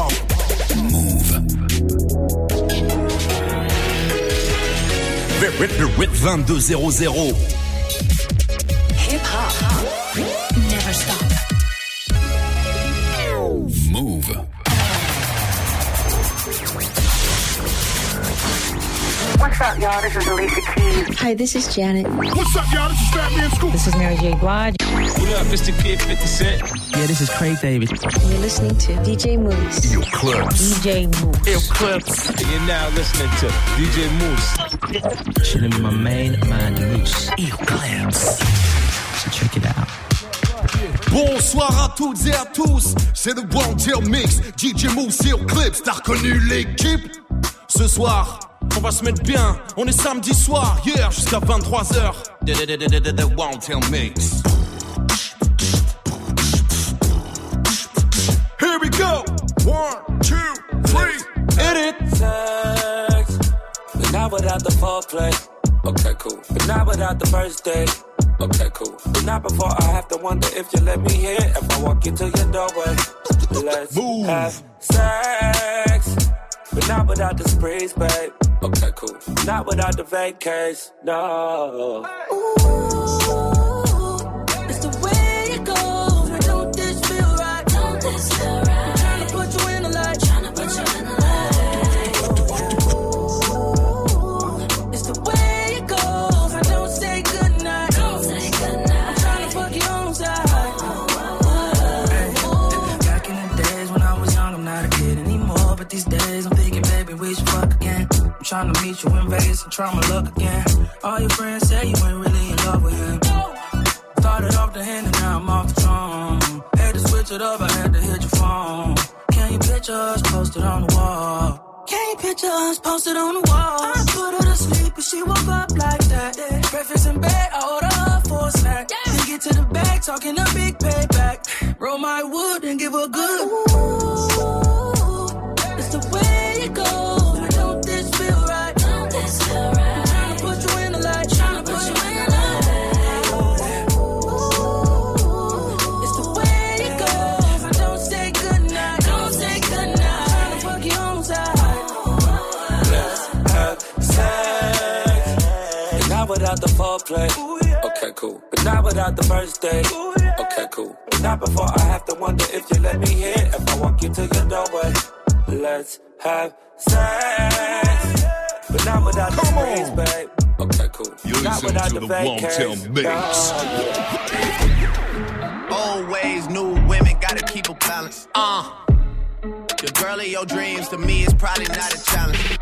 hop. Move. 2200. What's up, y'all? This is Alicia Keys. Hi, this is Janet. What's up, y'all? This is Fat Man Scoop. This is Mary J. Blige. What up, Mr. Kid 50 Cent? Yeah, this is Craig David. You're listening to DJ Mouss. Your clips. DJ Mouss. Eclipse. And you're now listening to DJ Mouss. Chilling with my main man, Mouss. Eclipse. So check it out. Bonsoir à toutes et à tous, c'est le Wanted Mix, DJ Mouss et Eclipse, t'as reconnu l'équipe Ce soir, on va se mettre bien, on est samedi soir, hier jusqu'à 23h. The One Tail Mix. Here we go! One, two, three, hit it! sex, but not without the foreplay. Okay, cool. But not without the first date. Okay, cool. But not before I have to wonder if you let me in. If I walk into your doorway, let's Move. have sex. But not without the sprees, babe. Okay, cool. Not without the vacays, no. It's trying to meet you in Vegas and try my luck again. All your friends say you ain't really in love with him. Started off the hand and now I'm off the throne. Had to switch it up, I had to hit your phone. Can you picture us posted on the wall? Can you picture us posted on the wall? I put her to sleep, but she woke up like that. Breakfast in bed, I order her for a snack. Then get to the bag, talking a big payback. Roll my wood and give her good. It's without the foreplay. Okay, cool. But not without the first date. Okay, cool. But not before I have to wonder if you let me in. If I walk into your doorway, let's have sex. But not without the Come on. sprees, babe. Okay, cool. You not listen without to the the Wanted vacays. Mix. Old ways, new women, gotta keep a balance. Uh. The girl of your dreams to me is probably not a challenge.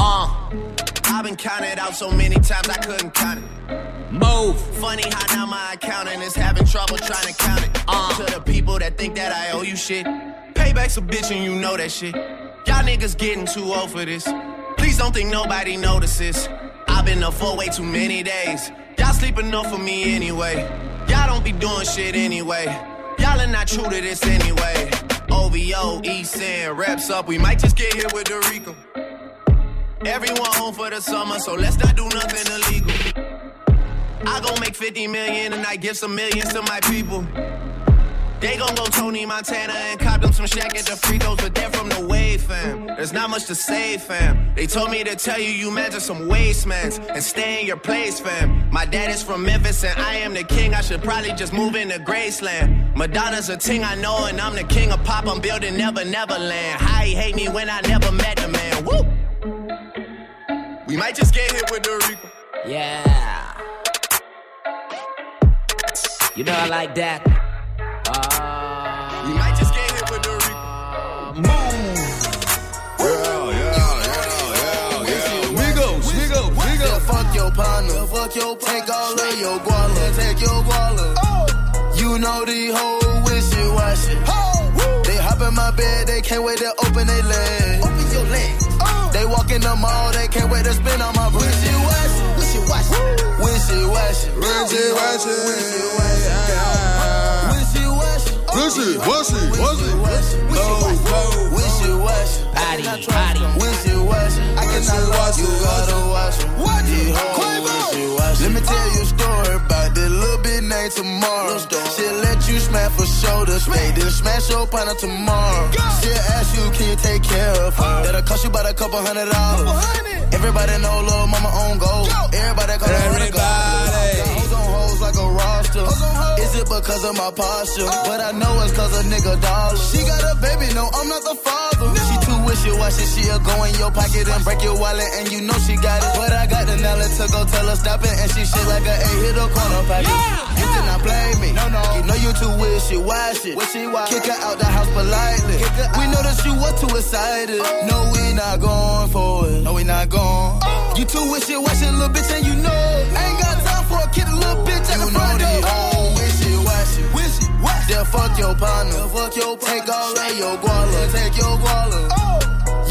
Uh. I've been counted out so many times I couldn't count it. Move. Funny how now my accountant is having trouble trying to count it. Uh. To the people that think that I owe you shit. Payback's a bitch and you know that shit. Y'all niggas getting too old for this. Please don't think nobody notices. I've been up for way too many days. Y'all sleep enough for me anyway. Y'all don't be doing shit anyway. Y'all are not true to this anyway. OVO, East End, reps up. We might just get hit with the Rico. Everyone home for the summer, so let's not do nothing illegal. I gon' make 50 million and I give some millions to my people. They gon' go Tony Montana and cop them some shack at the free throws, but they're from the wave, fam. There's not much to say, fam. They told me to tell you you measure some wastemans and stay in your place, fam. My dad is from Memphis and I am the king. I should probably just move into Graceland. Madonna's a ting I know and I'm the king of pop. I'm building Never Neverland. How he hate me when I never met the man. Woo! We might just get hit with the Rico. Yeah. You know I like that. We might just get hit with the Rico. Migos, Migos, Migos. Fuck your partner, fuck your Take all of your guala, take your guala. Oh. You know the whole wishy washy. Oh, they hop in my bed, they can't wait to open their legs. Oh. Open your legs. They walk in the mall, they can't wait to spin on my bread. Wishy washy, wishy washy, wishy washy, Wishy washy. wishy washy, wishy washy, Wishy, washy, washy. wishy washy. Body, body. Wishy washy. I cannot watch you, gotta watch you. What you Let me tell you a story about this little bit named tomorrow. She'll let you man for shoulder stay. Then smash your partner tomorrow. She'll ask you, can you take care of her? That'll cost you about a couple hundred dollars. Everybody know little mama on gold. Everybody call her Everybody. Hoes like a roster. Is it because of my posture? Oh. But I know it's cause a nigga dollar. She got a baby, no, I'm not the father. She too wishy-washy, she'll go in your pocket and break your wallet, and you know she got it. But I got the knowledge to go tell her stop it, and she shit like a eight hit a corner pocket. You did not play me, no, no. You know you too wishy-washy. Wishy-washy. Kick her out the house politely. We know that you was too excited. Oh. No, we not going for it. No, we not going. You too wishy-washy, little bitch, and you know. Ain't Wishy-washy. Fuck your partner. Fuck your partner. Take all of your guala. Take your guala.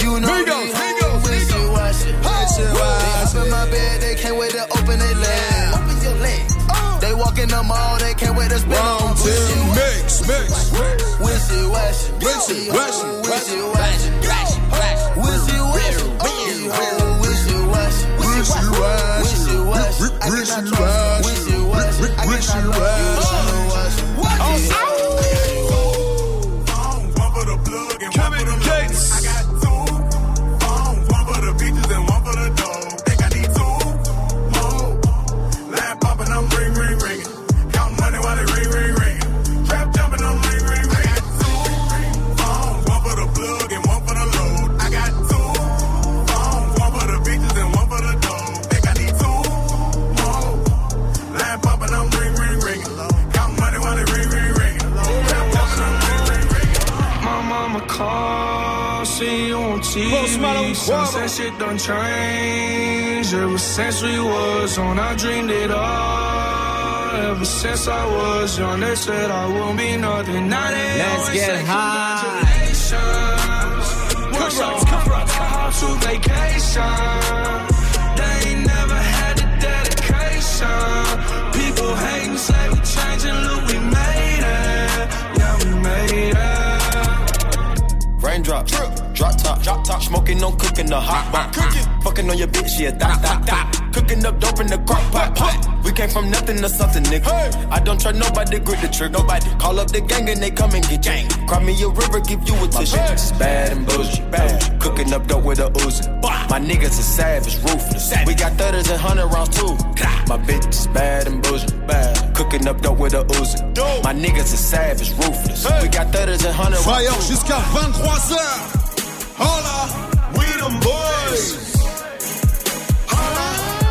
You know Migos, me, Migos, wishy-washy. They up in my bed, they can't wait to open their legs. Open your legs. They walk in the mall, they can't wait to spend on Mix, mix. Wishy-washy. Wishy-washy. Wishy-washy. Wishy-washy. Wishy-washy. Wishy-washy. I cannot trust. Wishy-washy. I cannot love. Wishy-washy. Post Malone, TV. Sunset shit done changed. Ever since we was on, I dreamed it all. Ever since I was young, they said I won't be nothing. Now they Let's get high. congratulations. Push on, come to vacation. They ain't never had the dedication. People hating, say we changing, look, we made it. Yeah, we made it. Raindrop, drop top, drop top, smoking on cooking the hot pot. Fucking on your bitch, yeah, dot, dot, dot. Cooking up dope in the crock pot, pot. We came from nothing to something, nigga. I don't trust nobody, grip the trigger. Nobody call up the gang and they come and get gang. Cry me a river, give you a tissue. My bitch is bad and bougie, bad. Cooking up dope with a Uzi. My niggas is savage, ruthless. We got thudders and hundred rounds too. My bitch is bad and bougie, bad. Cooking up dope with a Uzi. My niggas is savage, ruthless. We got thudders and hundred rounds Fire too. jusqu'à 23h. Hola, we them boys. Holla,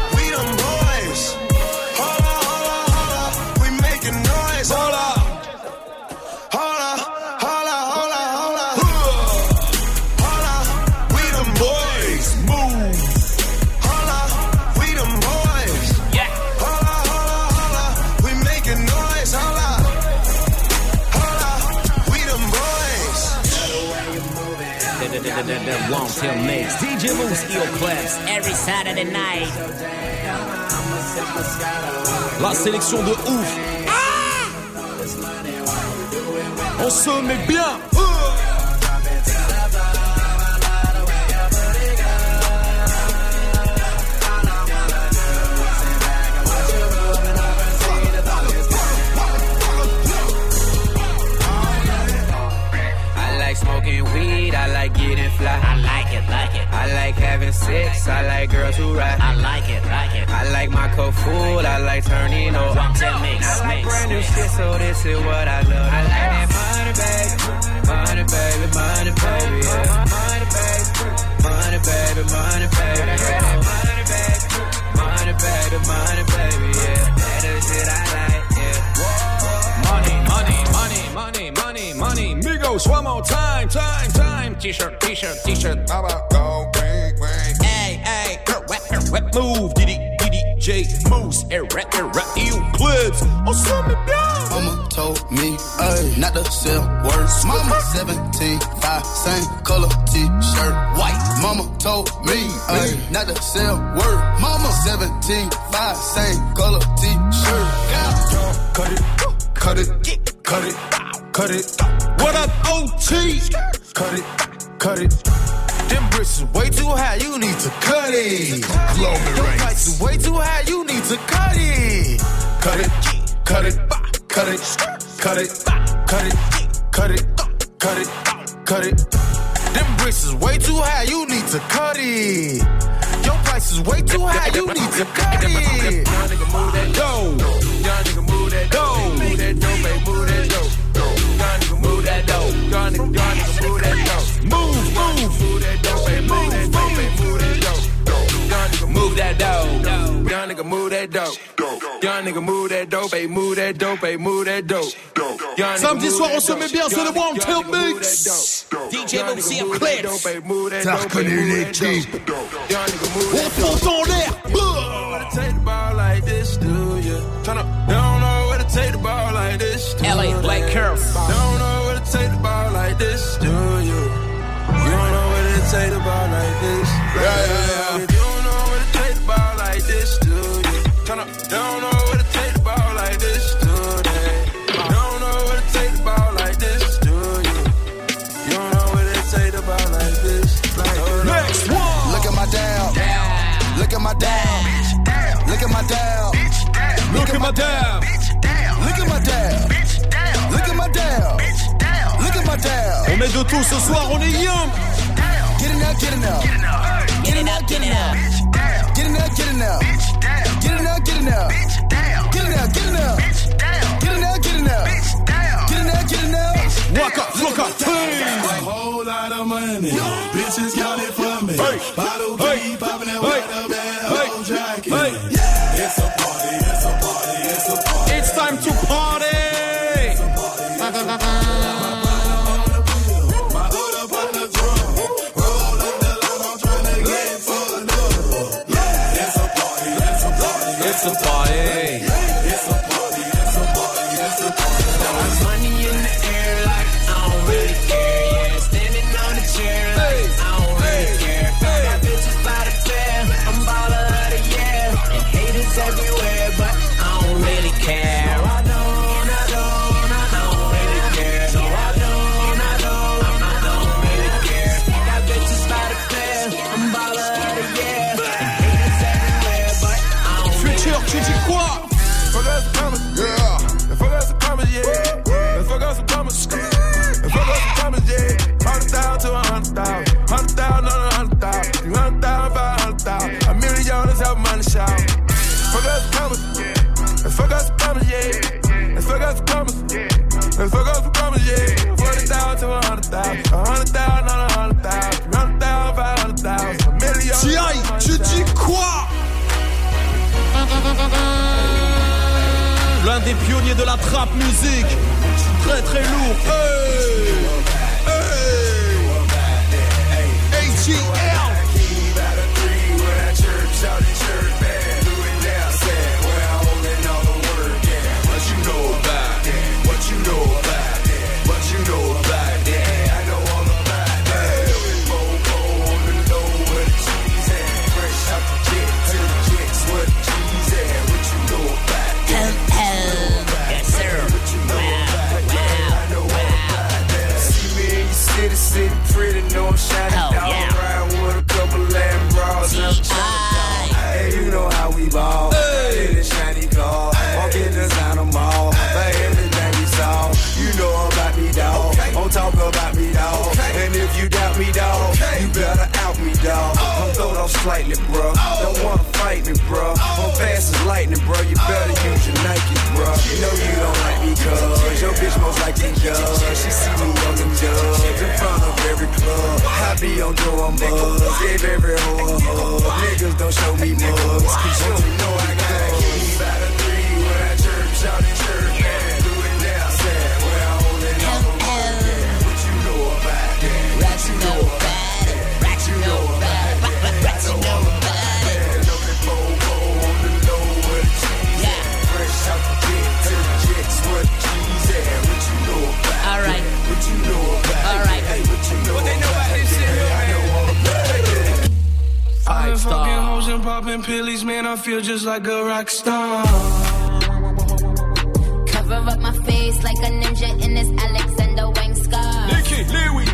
we Jimbo's Steel Claps every Saturday night. La sélection de ouf. Ah On se met bien. I like smoking weed, I like getting fly. I like it, like it. I like having sex, I like girls who ride. I like it, like it. I like my cup full, I like turning over. Won't Mix, I like mix, brand new mix. shit, so this is what I love. I like that money, baby. Money, baby, money, baby, yeah. Money, baby. Money, baby, money, baby, yeah. Money, baby. Money, baby, money, baby, yeah. That is shit I like, yeah. Money, money, money, money, money, money. Migos, one more time, time, time. T-shirt, t-shirt, t-shirt. How about go, wait, wait. Hey, hey, wet, wet, move. Diddy, Diddy, J, Moose, erect, erect, you clips. Oh, On se met bien. Mama told me, ayy, not to sell words. Mama 17, 5, same color t-shirt, white. Mama told me, ayy, not to sell word. Mama 17, 5, same color t-shirt. Cut it, cut it, cut it, cut it. What up, OT? Cut it, cut it. Them bricks is way too high, you need to cut it. Them lights is way too high, you need to cut it. Cut it, cut it, cut it, cut it, cut it, cut it, cut it, cut it. Them bricks is way too high, you need to cut it. Your price is way too high, you need to cut it. Young nigga move that dough. Move that dough. Move that dough, move that dough. Move that dough. Move that dough. Young nigga move that dough, baby, move that dough, baby, move that dough. Young nigga Samedi move soir, that on se met dough. bien, c'est le Young One nigga, Tail young Mix. DJ Young Moosey nigga on move that clips. dough, move that T'as dough, reconnu baby, move that l'équipe. dough. Young nigga move On that dough. fonce en l'air. wanna take the ball like this, do you? My down. Look at my down. Look at my damn. Look at my down. Look at my down. Look at my down. On met de tout ce soir, on est young. Get in there, get in there. Get it up, get it up. Get in there, get in there. Get in there, get in there. Get in there, get in there. Get in there, get in there. Get in there, get in there. Waka, flocka, hey. A whole lot of money. Bitches got it for me. Hey. Bottle Hey. keep popping that Hey. white de la trap musique. Très très lourd. Slightly, bro. Don't wanna fight me, bro. I'm fast as lightning, bro. You better use your Nike, bro. You know you don't like me, cuz your bitch most likely does. She see me on them dubs in front of every club. I be on drum buzz, gave every hoe a hug. Niggas don't show me mugs, cause you don't know I got a key by the three when I chirp, shout and chirp, and popping pillies, man. I feel just like a rock star. Cover up my face like a ninja in this Alexander Wang scar. Nicky, Louis.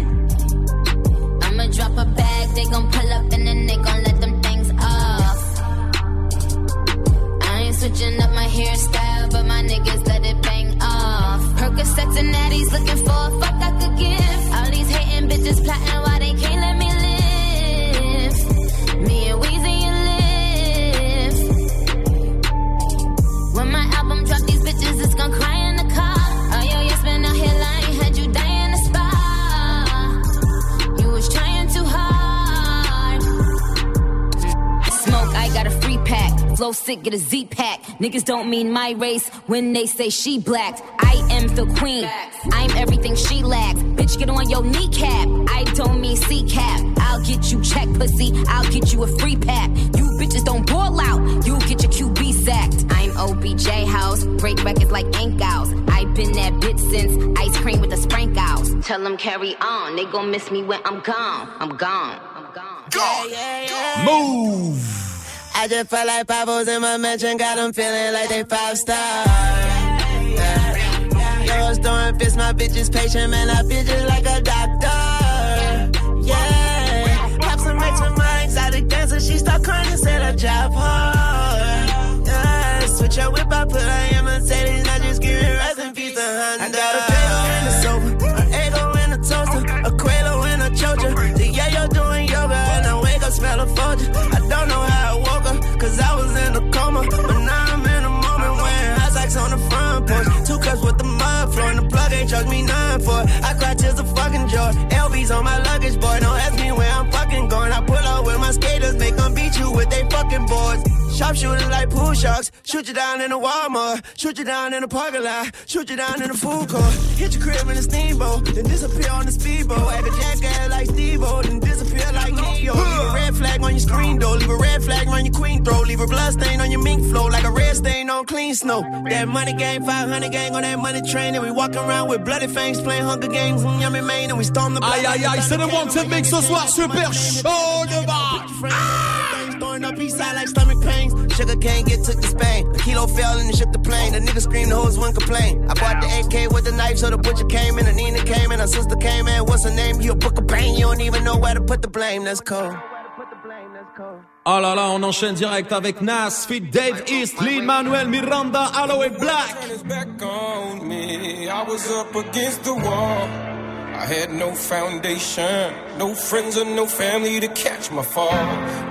Sick, get a Z pack. Niggas don't mean my race when they say she black. I am the queen. I'm everything she lacks. Bitch, get on your kneecap. I don't mean C cap. I'll get you check pussy. I'll get you a free pack. You bitches don't ball out. You get your QB sacked. I'm OBJ house. Break records like ink outs. I've been that bitch since ice cream with the sprinkles. Tell them carry on. They gon' miss me when I'm gone. I'm gone. I'm gone. Yeah, yeah, yeah. Move. I just felt like Pablo's in my mansion, got them feeling like they five stars. Yeah. Girls doing fist, my bitch is patient, man, I feel just like a doctor. Yeah. Pop some racks with my exotic dancer, she start crying and said I drive hard. Yeah. Switch her whip, I put her in Mercedes, I just give it rest in peace to Honda. Cause I was in a coma. But now I'm in a moment wearing high socks on the front porch. Two cups with the mud and the plug ain't charged me none for it. I cry tears of fucking joy. LB's on my luggage, boy. Don't ask me where I'm fucking going. I pull up with my skaters, make them beat you with they fucking boards. Sharpshooter like pool sharks. Shoot you down in a Walmart. Shoot you down in a parking lot. Shoot you down in a food court. Hit your crib in a steamboat. Then disappear on the speedboat. Act a jackass like Steve-O. Then disappear like Neo. Leave a red flag on your screen door. Leave a red flag on your queen throw. Leave a blood stain on your mink flow. Like a red stain on clean snow. That money gang, 500 gang on that money train. And we walk around with bloody fangs playing Hunger Games in Yummy Maine. And we storm the block Aïe aïe aïe, c'est le Wanted Mix ce soir, super chaud de bas. Throwing up east side like stomach pains. Sugar cane get took to Spain. A kilo fell and ship the plane. The nigga screamed, the hoes wouldn't complain. I bought the AK with the knife, so the butcher came in. And Nina came in, her sister came in. What's her name? You a book of pain. You don't even know where to put the blame. That's cold. Oh là là, on enchaîne direct avec Nas, Fit Dave East, Lil Manuel Miranda, Aloe Black. Turn his back on me. I was up against the wall. I had no foundation, no friends or no family to catch my fall.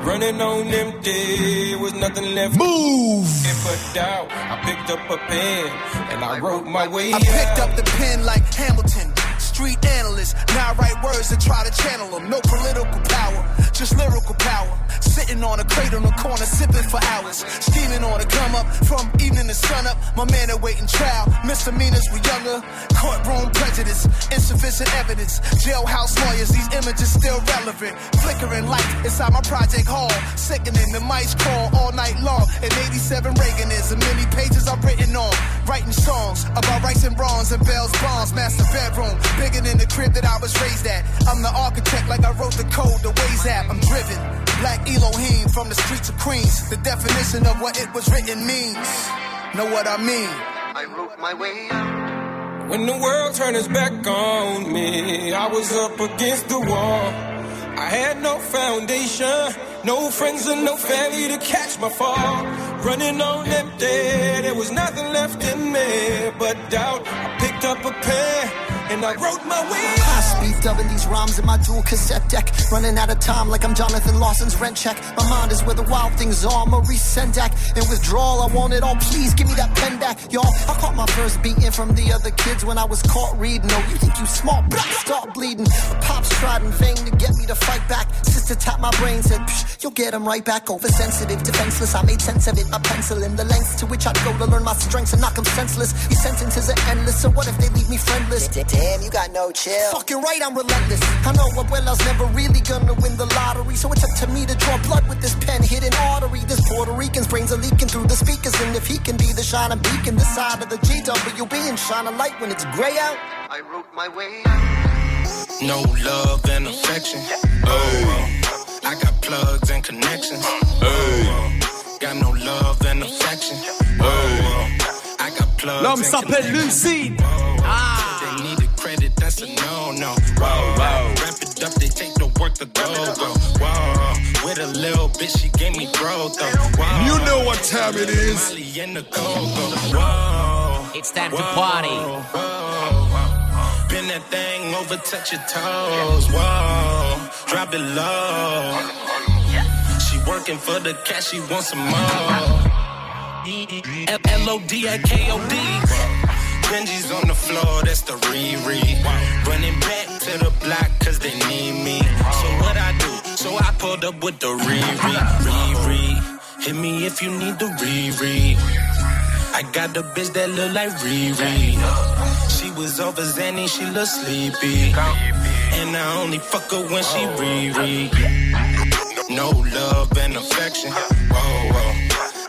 Running on empty, was nothing left. Move. But doubt, I picked up a pen and I wrote my way I picked up the pen like Hamilton. Street analyst, now I write words and try to channel them. No political power, just lyrical power. Sitting on a crate on the corner, sipping for hours. Scheming on a come up from evening to sun up. My man awaiting trial. Misdemeanors were younger. Courtroom prejudice, insufficient evidence. Jailhouse lawyers, these images still relevant. Flickering light inside my project hall. Sickening, the mice crawl all night long. And 87 Reagan is, and many pages I've written on. Writing songs about rights and wrongs and bells, bonds. Master bedroom, bigger than the crib that I was raised at. I'm the architect, like I wrote the code, the Waze app. I'm driven. Black Elohim from the streets of Queens. The definition of what it was written means. Know what I mean? I wrote my way When the world turned its back on me, I was up against the wall. I had no foundation, no friends and no family to catch my fall. Running on empty, there was nothing left in me but doubt. I picked up a pen and I wrote my way High speed dubbing these rhymes in my dual cassette deck. Running out of time like I'm Jonathan Larson's rent check. My mind is where the wild things are. Maurice Sendak. In withdrawal, I want it all. Please give me that pen back, y'all. I caught my first beating from the other kids when I was caught reading. Oh, you think you smart? Black start bleeding. The pops tried in vain to get me to fight back. Sister tapped my brain, said, Psh, you'll get 'em right back. Oversensitive, defenseless. I made sense of it. A pencil in the lengths to which I'd go to learn my strengths and knock senseless. These sentences are endless. So what if they leave me friendless? Damn, you got no chill. Fucking right, I'm relentless. I know Abuela's never really gonna win the lottery, so it's up to me to draw blood with this pen hidden artery. This Puerto Rican's brains are leaking through the speakers, and if he can be the shining beacon, this side of the GWB and shine a light when it's gray out. I wrote my way No love and affection. Oh, I got plugs and connections. Oh, got no love and affection. Oh, I got plugs. L'homme and s'appelle connections. Lucide. Ah. That's a no no. Whoa, whoa. Wrap it up, they take the work to go go. Whoa, with a little bitch, she gave me growth though. Whoa. You know what time it is. Molly and the go-go. Whoa. It's time to party. Whoa. Bend that thing over, touch your toes. Whoa, drop it low. She working for the cash, she wants some more. L-O-D-A-K-O-D. Benji's on the floor, that's the re-re. Running back to the block, cause they need me. So what I do? So I pulled up with the re-re. Re-re. Hit me if you need the re-re. I got the bitch that look like Riri. She was over Zanny, she look sleepy. And I only fuck her when she Riri. No love and affection. Whoa, whoa.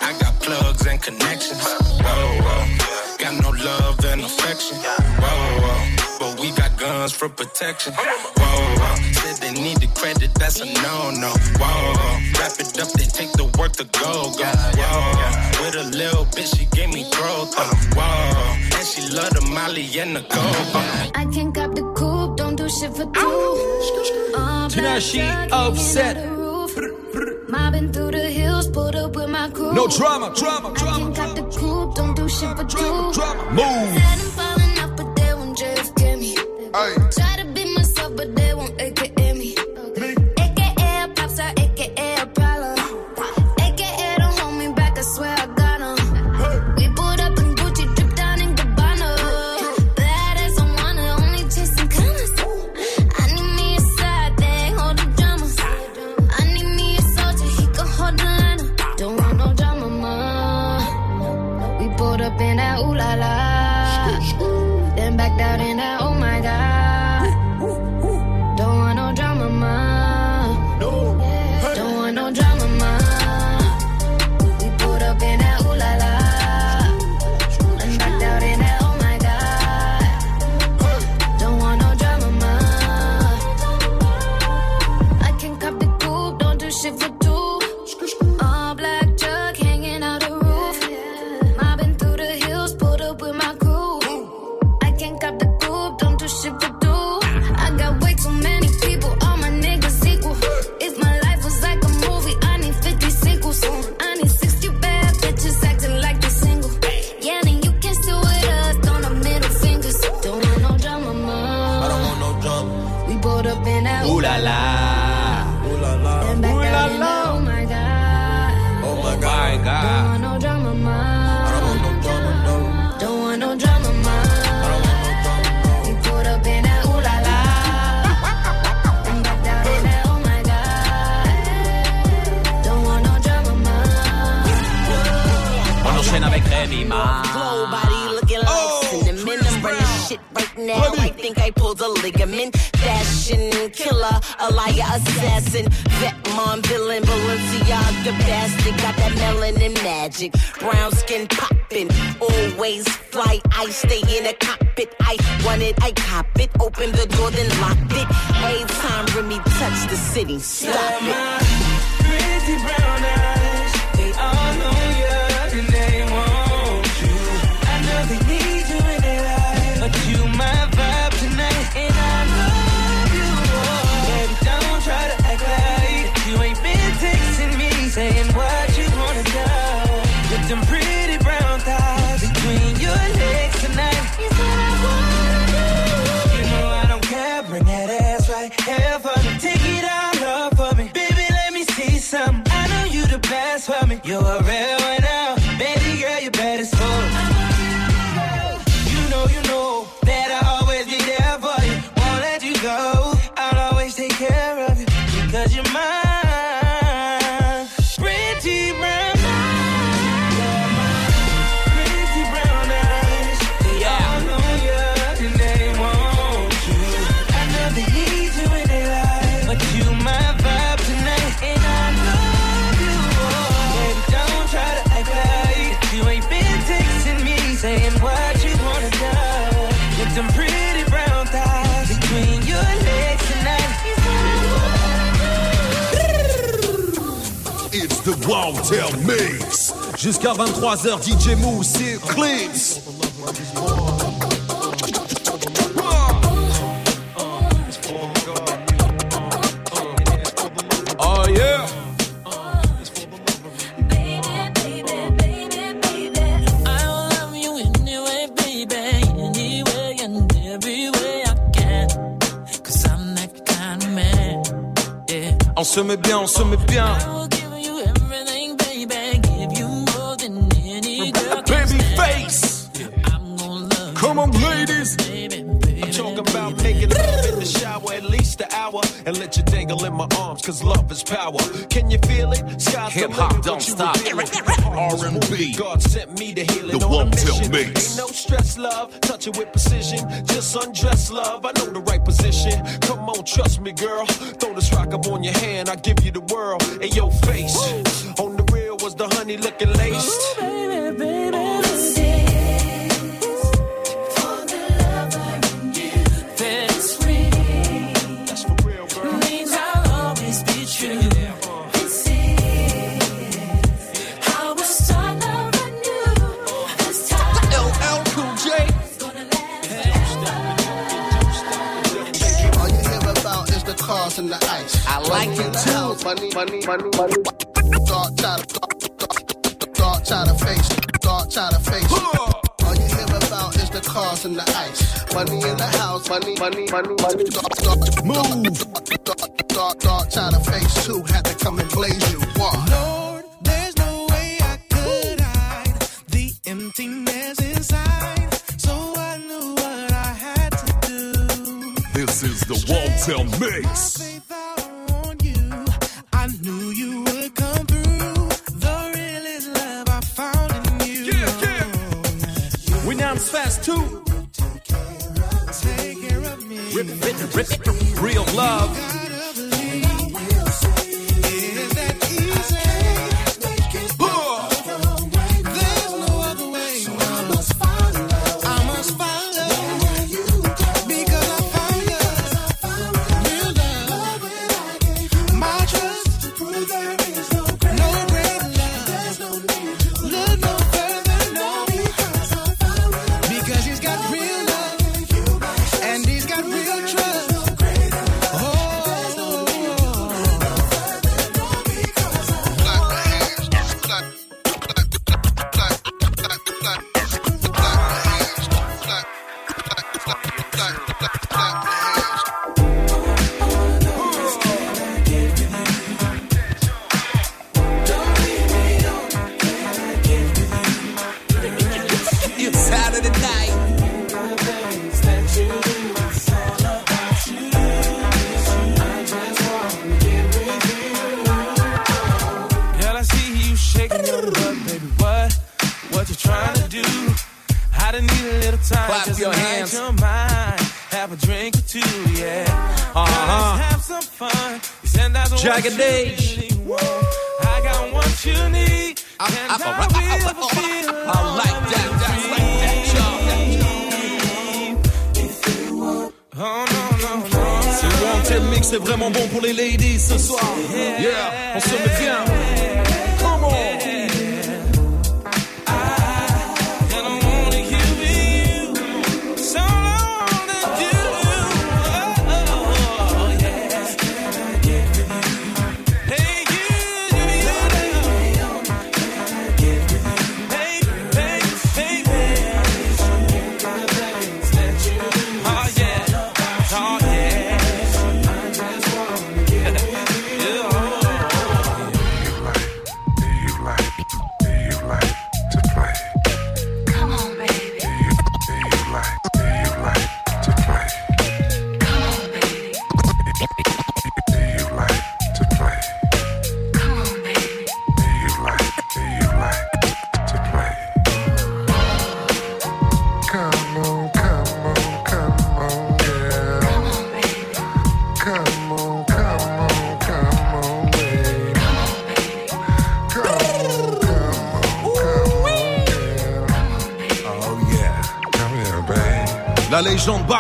I got plugs and connections. Whoa, whoa got no love and affection. Whoa, whoa. But we got guns for protection. Whoa, whoa. Said they need the credit, that's a no no. Whoa, whoa. Wrap it up, they take the work to go go. Whoa. With a little bitch, she gave me growth though. Whoa. And she love the Molly and the go. I can cop the coupe, don't do shit for two. Tonight she upset. Mobbing through the hills, pulled up with my crew. No drama, drama, drama. I can cop the coupe shit for you. Move. Said I'm falling off, but they won't just give me. Hey. Downtown Mix. Jusqu'à 23h, DJ Moose et Clips. Oh yeah. On se met bien, on se met bien. Cause love is power. Can you feel it? Sky's Hip hop don't stop. R&B. God sent me to heal it The on a Won't Tell mission. Mix. Ain't no stress, love. Touch it with precision. Just undress, love. I cars and the ice. I like it too. Money, money, money, money. Dark try to, dark, dark try to face, dark try to face. All you hear about is the cars and the ice. Money in the house, money, money, money, money. Dark, dark, move. Dark, dark, dark try to face too. Had to come and blaze you. One. Yeah, yeah. We now fast too. Take care of me. Rip it, rip it. Real love. Time. Clap just your hands. Your mind. Have a drink or two, yeah. Uh-huh. Have some fun. You that's what Jagged you Edge. really want. I got what you need. Ah, ah, and ah, I, will fulfill I like that. That's like that, Oh, no, no, no. Ce Won't Mix est vraiment bon pour les ladies ce soir. Yeah, on se met bien.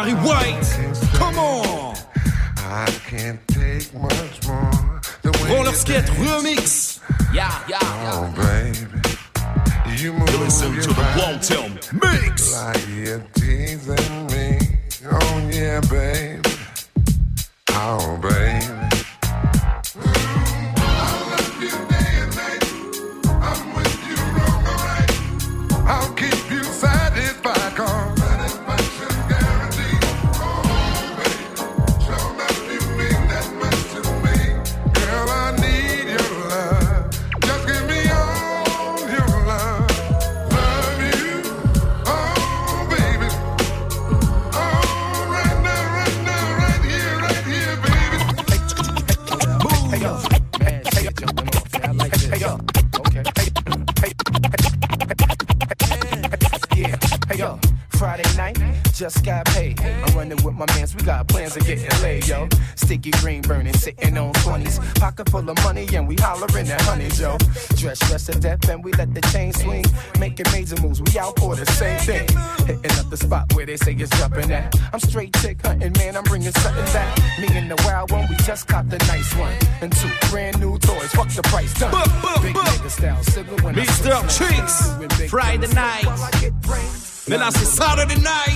Barry White. Come on. I can't take much more. The way Roller Skate. Remix. Yeah, yeah, Oh, baby. You move You listen your to the body Wanted Mix. Like It's Saturday night.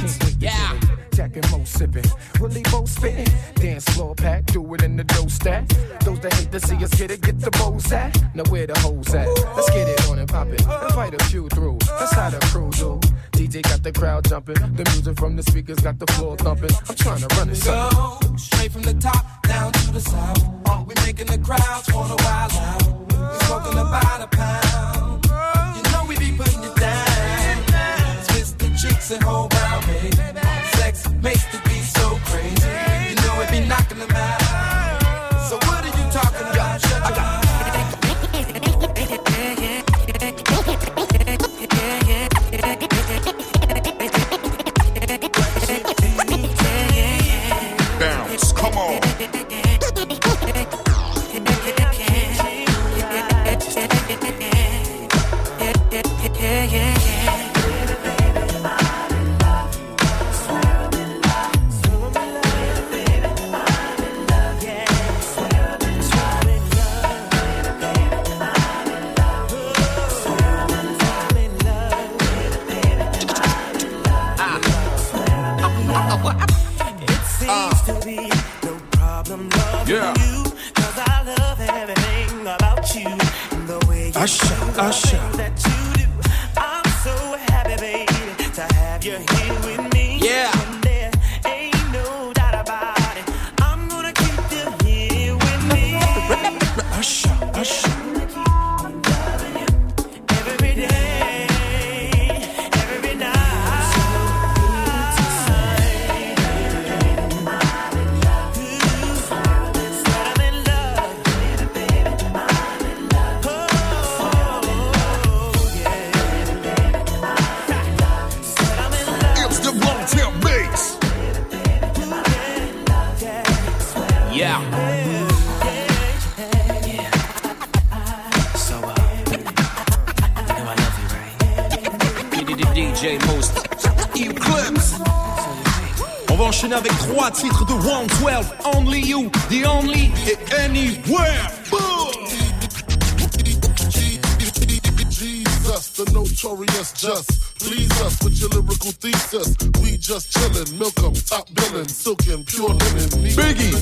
us just please us with your lyrical thesis. We just chillin', milk 'em, top billin', silkin', pure linen. Biggie,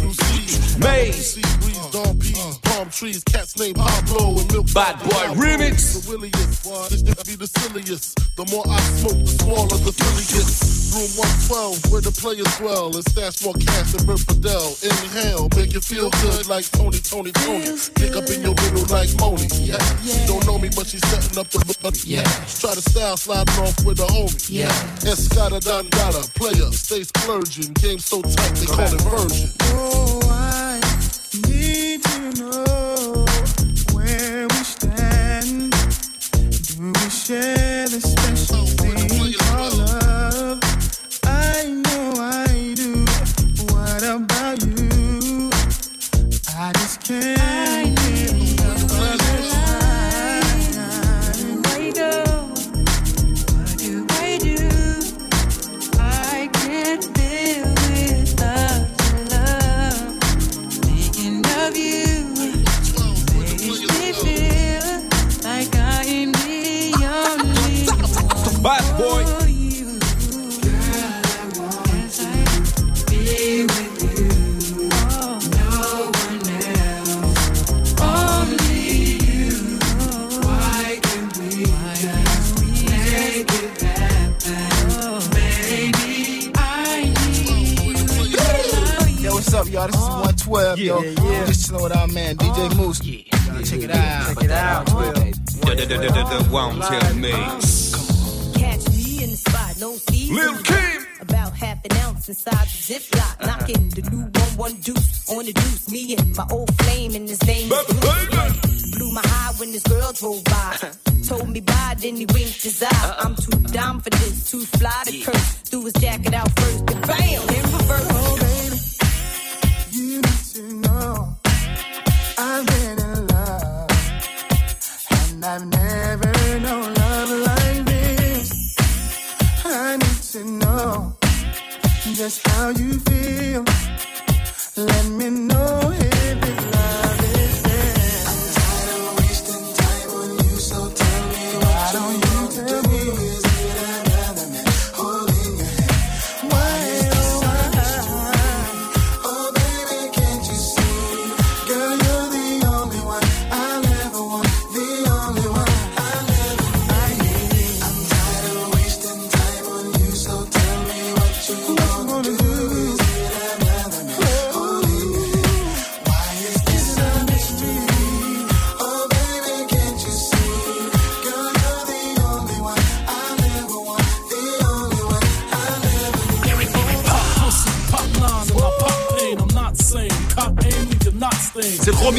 Mase, Breeze, P, palm trees, cats named Pablo and milk. Bad boy remix. The williest, this just be the silliest. The more I smoke, the smaller the silliest. Room 112, where the players dwell and stash more cash than Bert Fidel. Inhale, make you feel good like Tony, Tony, Tony. Pick up in your little like Moni. Yeah. yeah. She don't know me, but she's setting up the money. Yeah. Try to style sliding off with a homie. Yeah. Escada Don Dada, player, stay splurging. Game so tight, they call it version. Oh. yo. Just slow with our man DJ oh, Mouss. Yeah. Check it out. Check it out. Won't tell me. Catch me in the spot, no season. Lil Kim. About half an ounce inside the ziplock, uh-huh. knocking the new one one deuce on the deuce. Me and my old flame in his name. Blew my high when this girl drove by. Uh-huh. Told me bye, then he winked his eye. Uh-uh. I'm too dumb for this, too fly to curse. Threw his jacket out first, and bam, in reverse. Oh, baby. just how you feel.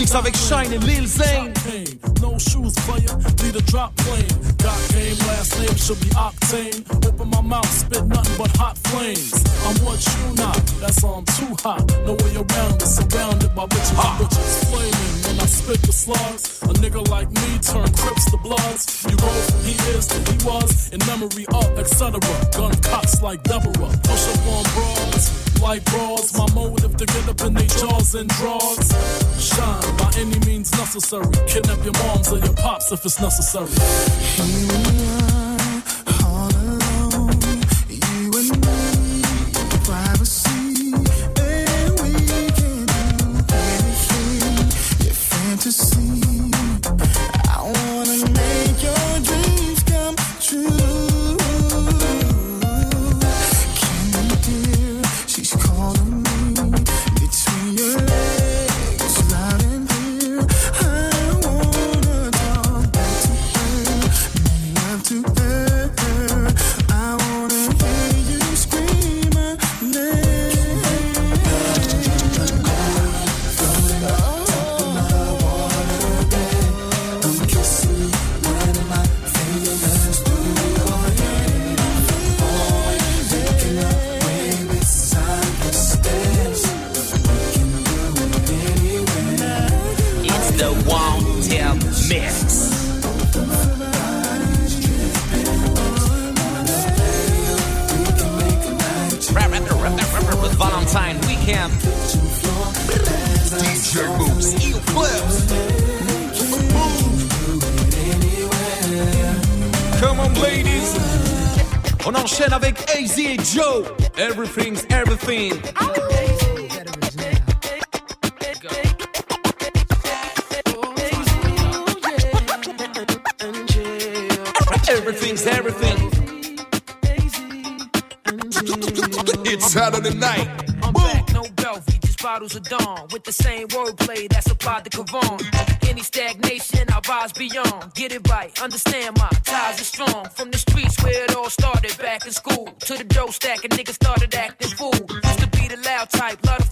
Remix avec Shine et Lil Zane. No shoes, player, need drop plane. game. Last name should be octane. Open my mouth, spit nothing but hot flames. I'm what you not, that's why I'm too hot. No way around it, surrounded by bitches, hot. bitches flaming. When I spit the slugs, a nigga like me turn crips to bloods. You go from he is to he was, in memory up, etc. Gun cocks like Deborah. Push up on bras, like bras. My motive to get up in their jaws and draws. Shyne by any means necessary. Kidnap your moms or your pops if it's necessary you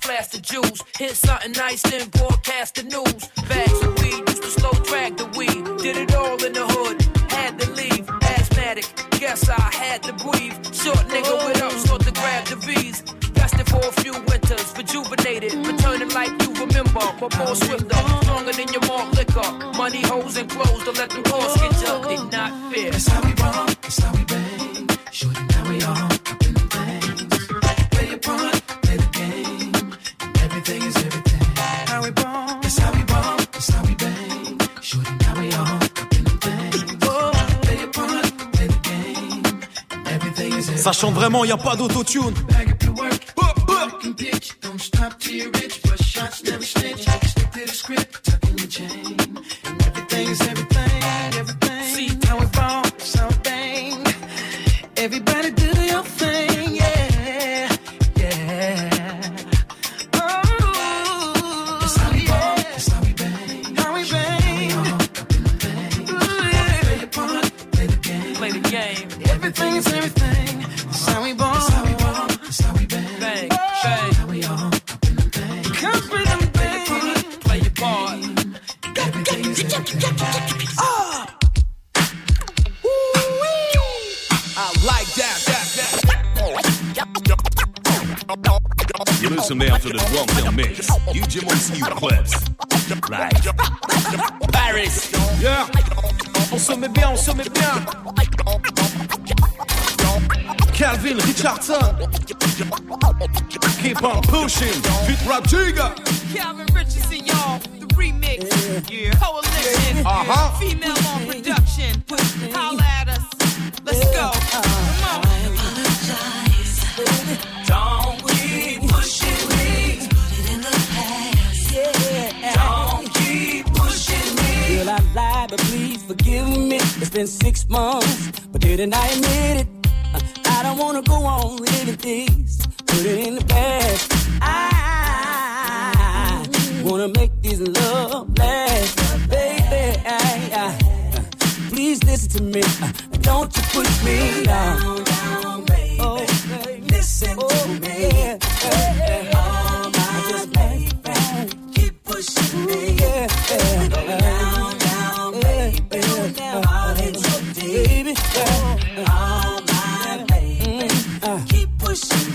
flash the juice. Hit something nice, then broadcast the news. Bags of weed, used to slow drag the weed. Did it all in the hood, had to leave. Asthmatic, guess I had to breathe. Short nigga with up, short to grab the V's. Lasted for a few winters, rejuvenated, returning like you remember, but more swifter, stronger than your malt liquor. Money, hoes, and clothes to let them call chante vraiment, y a pas d'autotune. Yeah. Coalition. Uh-huh. Female on production. Holla at us. Let's go. Come on. Don't keep pushing me. Don't keep pushing me. Will I lie, but please forgive me. It's been six months, but didn't I admit it? Uh, I don't wanna go on living things, put it in the past. Wanna make this love last, baby. I, I, uh, please listen to me. Uh, don't you push me down. Oh, baby. Listen oh, to me. Yeah, yeah, yeah. All my Just baby, keep pushing me. yeah, yeah. Down, down, baby. In so deep. Baby, yeah. All my baby, keep pushing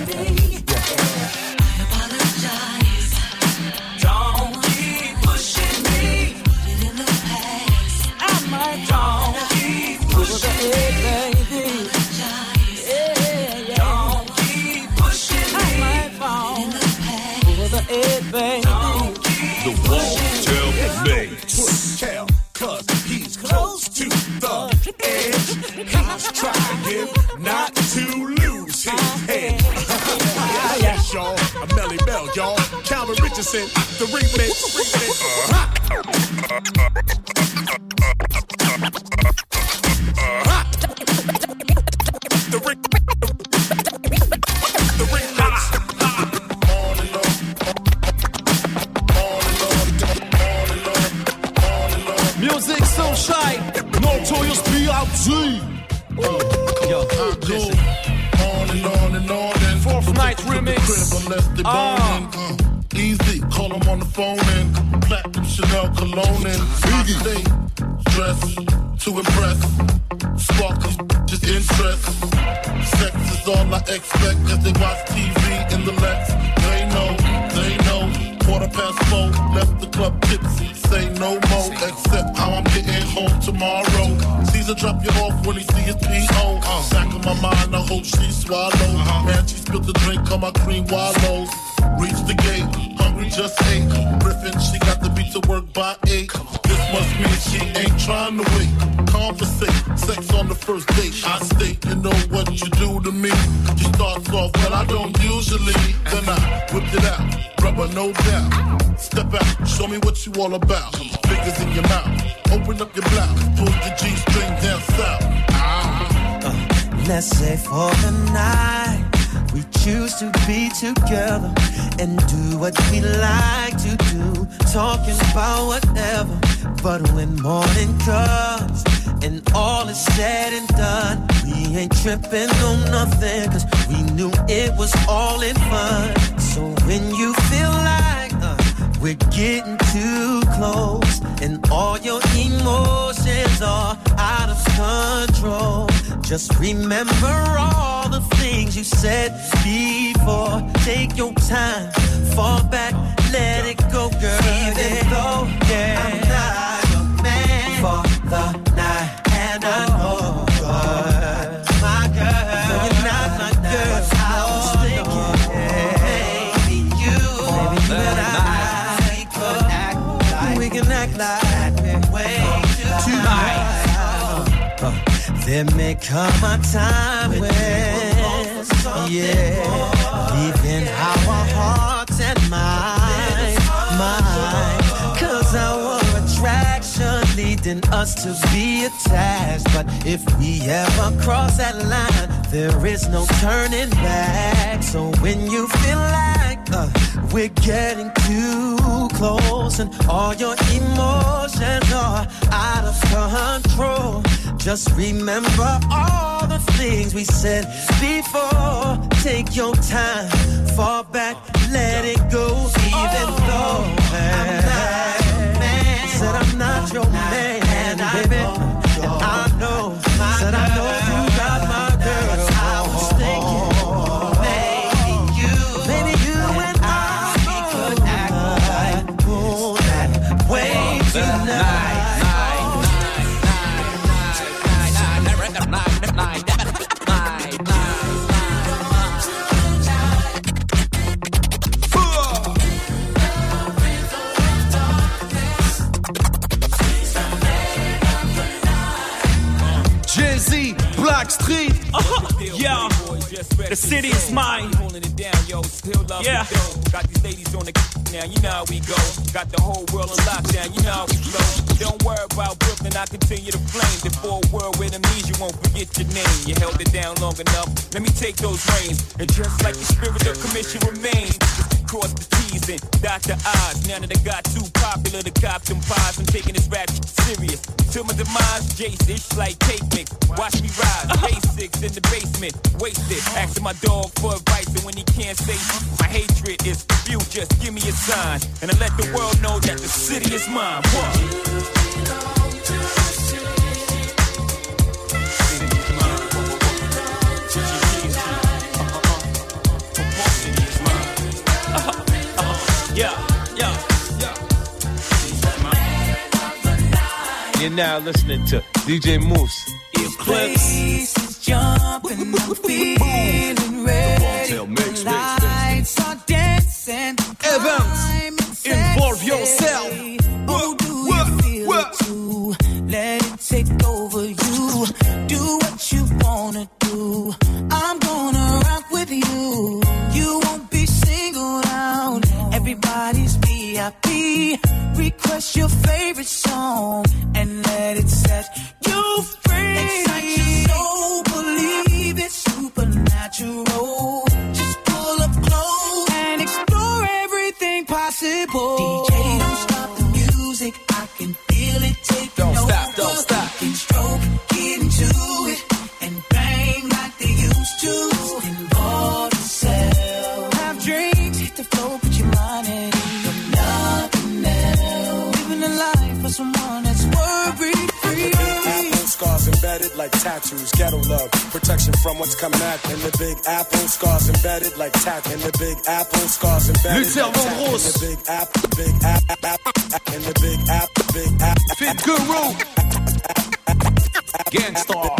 the remix. The re- the remix. Music Sunshine. Notorious B.I.G. Yo, I go on and on and on and Fourth night remix. Crib unless they Ah. Uh, them on the phone and platinum Chanel cologne and I stay dressed to impress. Spark these just interest. Sex is all I expect as they watch TV in the Lex. They know, they know. Quarter past four, left the club tipsy. Say no more, except how I'm getting home tomorrow. Caesar drop you off when he see his P.O. Back of my mind, I hope she swallows. Uh-huh. Man, she spilled the drink on my cream wallows. Reach the gate, hungry just ate. Griffin, she got to beat to work by eight. This must mean she ain't trying to wait. Conversate, sex on the first date. I state, you know what you do to me. She starts off, well, I don't usually. Then I whip it out, rubber no doubt. Step out, show me what you all about. Fingers in your mouth, open up your blouse, pull your G string down south. Ah, let's say for the night, we choose to be together and do what we like to do, talking about whatever. But when morning comes and all is said and done, we ain't tripping on nothing, cause we knew it was all in fun. So when you feel like we're getting too close and all your emotions are out of control. Just remember all the things you said before. Take your time, fall back, let it go, girl. Even though, yeah, I'm not your man for the night, and I tonight. There may come a time when, yeah, leaving our hearts and minds, mind, cause our attraction leading us to be attached. But if we ever cross that line, there is no turning back. So when you feel like uh, we're getting too close and all your emotions are out of control. Just remember all the things we said before. Take your time, fall back, let it go. Even though I'm not your man, said I'm not your man, baby. And I know, said I know Yeah, the city is mine. Yeah. Got these ladies on the now, you know how we go. Got the whole world on lockdown, you know how we flow. Don't worry about Brooklyn, I continue to flame. Before a world with you won't forget your name. You held it down long enough, let me take those reins. And just like the spirit of commission remains, cross the T's and dot the I's. Now that I got too popular to cop them pies, I'm taking this rap serious. Till my demise, Jay's, it's like cake mix. Watch me rise, basics in the basement, wasted. Asking my dog for advice, and when he can't say my hatred is you, just give me a sign. And I let the world know that the city is mine. What? You're now listening to DJ Mouss. Place is jumping, I'm feeling ready. The lights big apple. Scars embedded like tat in the big apple. Scars embedded Luther like tat in Vandross. the big apple, big app, app, app, in the big app, big app. Fit Guru. Gang Starr.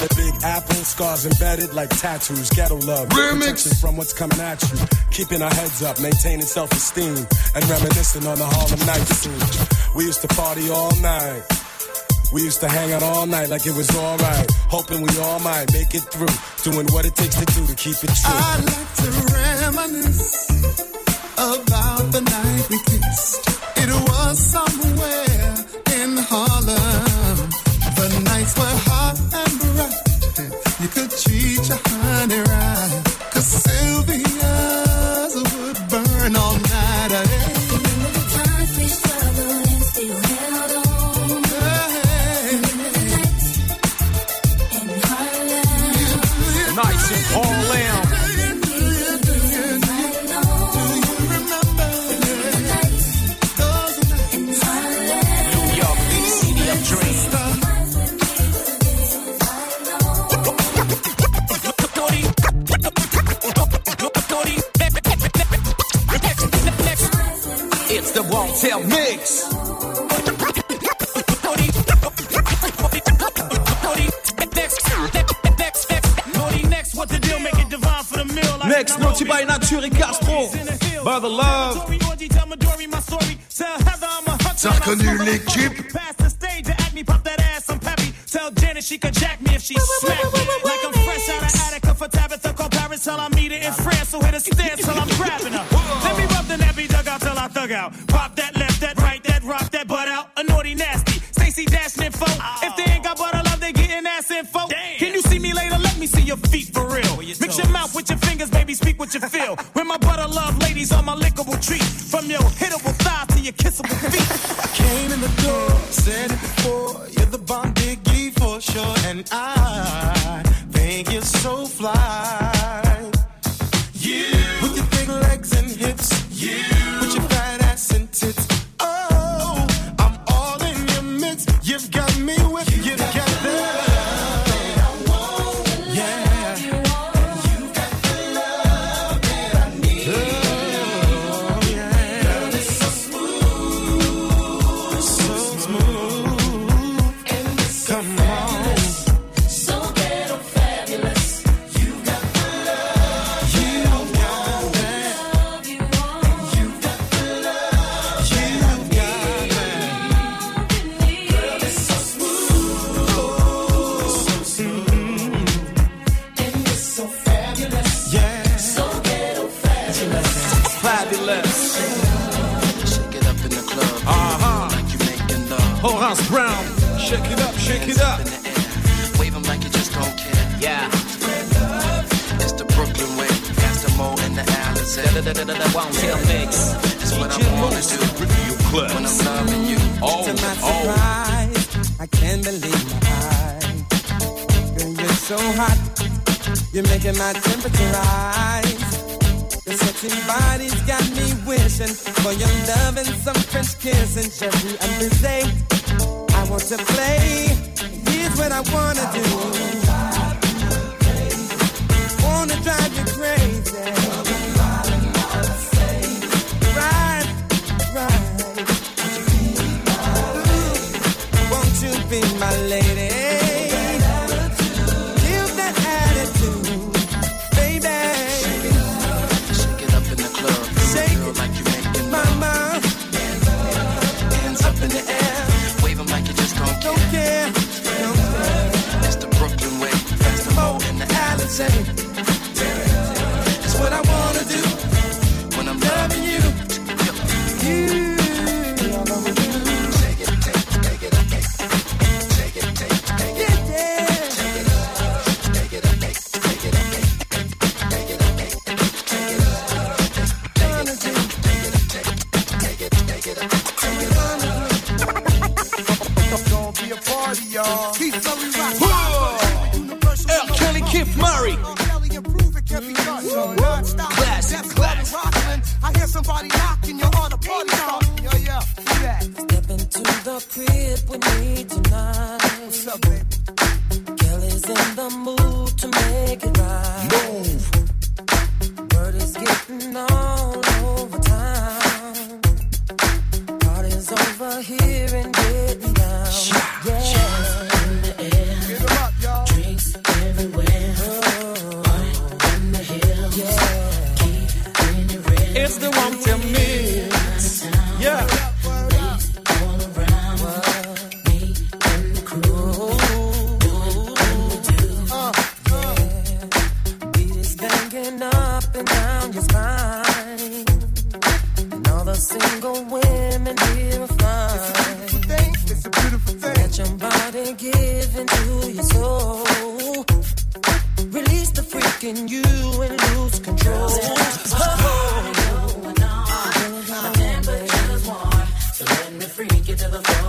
The big apple scars embedded like tattoos, ghetto love, protection from what's coming at you. Keeping our heads up, maintaining self-esteem, and reminiscing on the Harlem night scene. We used to party all night. We used to hang out all night like it was alright, hoping we all might make it through, doing what it takes to do to keep it true. I'd like to reminisce about the night we kissed. Said it before. You're the bomb biggie for sure. And I freak you to the floor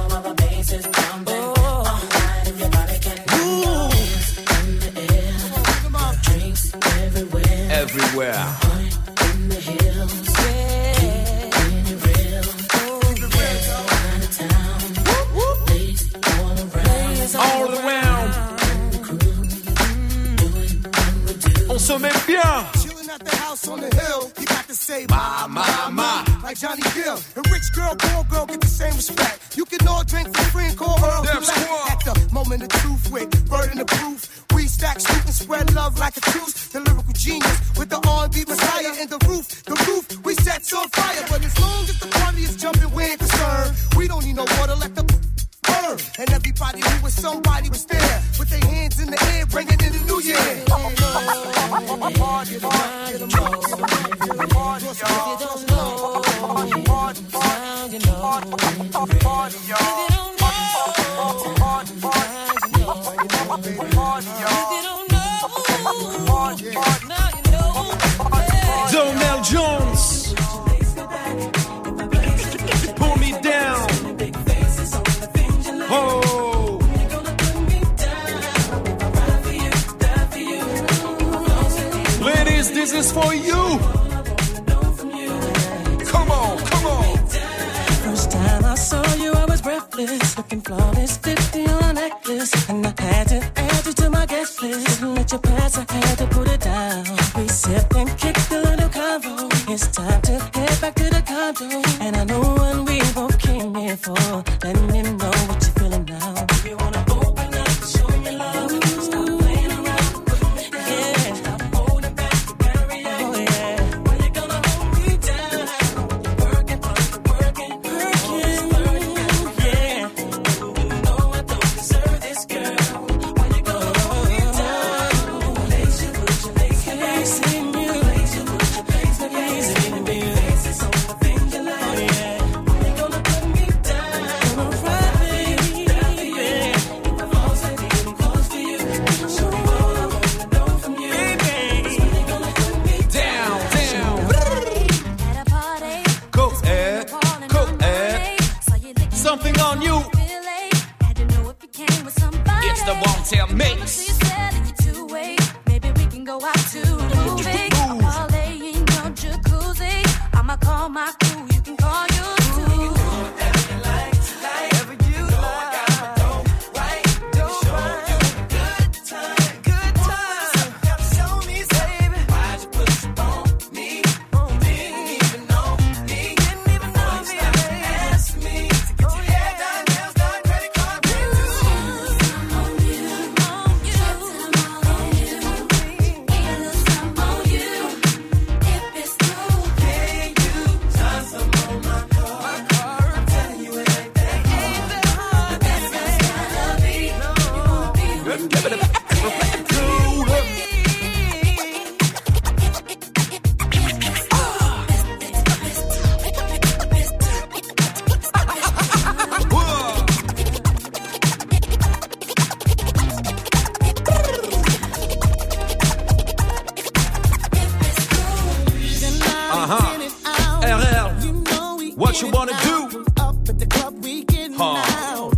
What you wanna do? Up at the club weekend huh. now.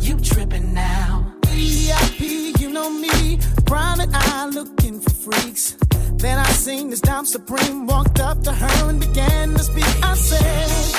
You tripping now? VIP, you know me. Brian and I looking for freaks. Then I seen this dime supreme walked up to her and began to speak. I said.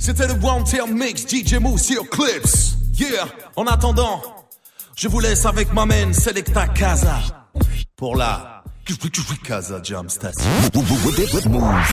C'était le One Term Mix DJ Mo sur Clips. Yeah, en attendant, je vous laisse avec ma main Selecta Casa pour la Casa Jam Station.